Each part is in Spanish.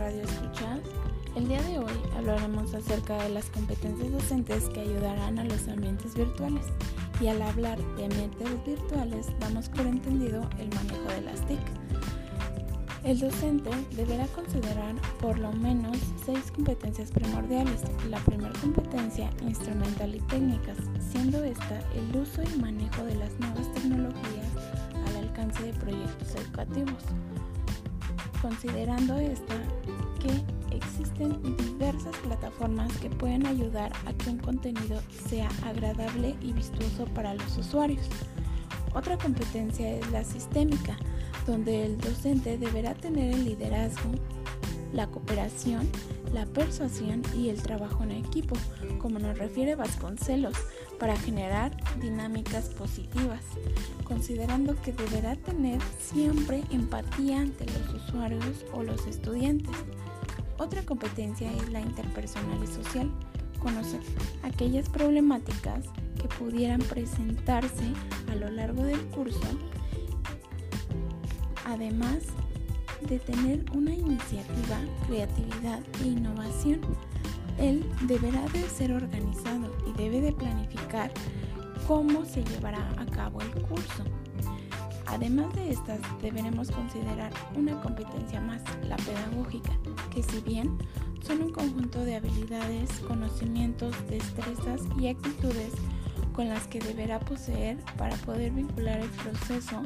Radio Escuchas. El día de hoy hablaremos acerca de las competencias docentes que ayudarán a los ambientes virtuales. Y al hablar de ambientes virtuales, damos por entendido el manejo de las TIC. El docente deberá considerar por lo menos seis competencias primordiales. La primera competencia, instrumental y técnicas, siendo esta el uso y manejo de las nuevas tecnologías al alcance de proyectos educativos considerando esta que existen diversas plataformas que pueden ayudar a que un contenido sea agradable y vistoso para los usuarios. Otra competencia es la sistémica, donde el docente deberá tener el liderazgo, la cooperación, la persuasión y el trabajo en equipo, como nos refiere Vasconcelos, para generar dinámicas positivas, considerando que deberá tener siempre empatía ante los usuarios o los estudiantes. Otra competencia es la interpersonal y social, conocer aquellas problemáticas que pudieran presentarse a lo largo del curso, además de tener una iniciativa, creatividad e innovación. Él deberá de ser organizado y debe de planificar cómo se llevará a cabo el curso. Además de estas, deberemos considerar una competencia más, la pedagógica, que si bien son un conjunto de habilidades, conocimientos, destrezas y actitudes con las que deberá poseer para poder vincular el proceso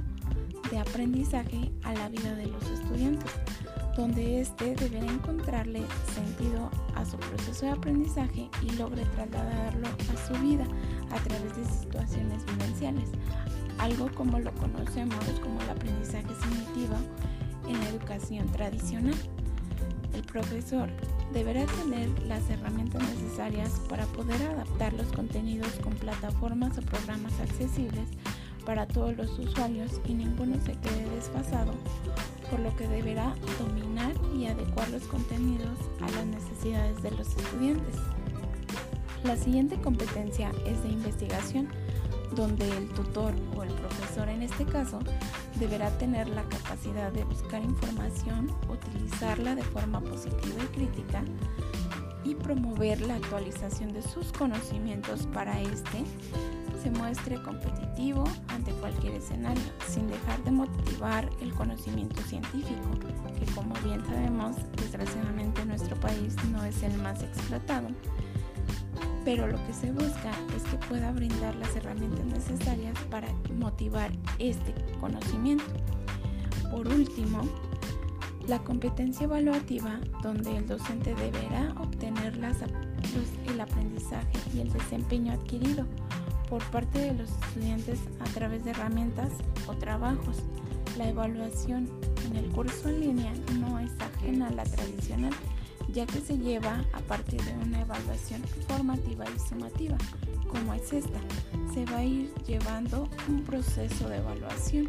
de aprendizaje a la vida de los estudiantes, donde éste deberá encontrarle sentido a su proceso de aprendizaje y logre trasladarlo a su vida a través de situaciones vivenciales, algo como lo conocemos como el aprendizaje signitivo en la educación tradicional. El profesor deberá tener las herramientas necesarias para poder adaptar los contenidos con plataformas o programas accesibles para todos los usuarios y ninguno se quede desfasado, por lo que deberá dominar y adecuar los contenidos a las necesidades de los estudiantes. La siguiente competencia es de investigación, donde el tutor o el profesor en este caso deberá tener la capacidad de buscar información, utilizarla de forma positiva y crítica y promover la actualización de sus conocimientos para este se muestre competitivo ante cualquier escenario, sin dejar de motivar el conocimiento científico, que como bien sabemos, desgraciadamente nuestro país no es el más explotado, pero lo que se busca es que pueda brindar las herramientas necesarias para motivar este conocimiento. Por último, la competencia evaluativa, donde el docente deberá obtener las, el aprendizaje y el desempeño adquirido por parte de los estudiantes a través de herramientas o trabajos. La evaluación en el curso en línea no es ajena a la tradicional, ya que se lleva a partir de una evaluación formativa y sumativa, como es esta. Se va a ir llevando un proceso de evaluación,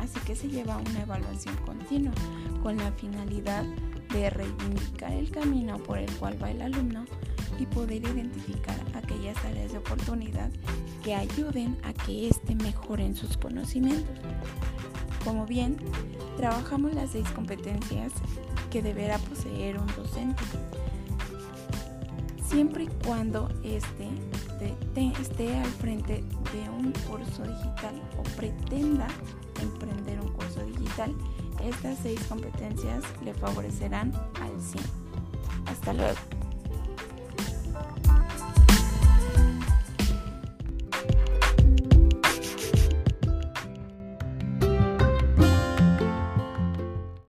así que se lleva una evaluación continua con la finalidad de reivindicar el camino por el cual va el alumno y poder identificar aquellas áreas de oportunidad que ayuden a que éste mejore en sus conocimientos. Como bien, trabajamos las seis competencias que deberá poseer un docente, siempre y cuando éste esté al frente de un curso digital o pretenda emprender un curso digital, estas seis competencias le favorecerán al 100. Hasta luego.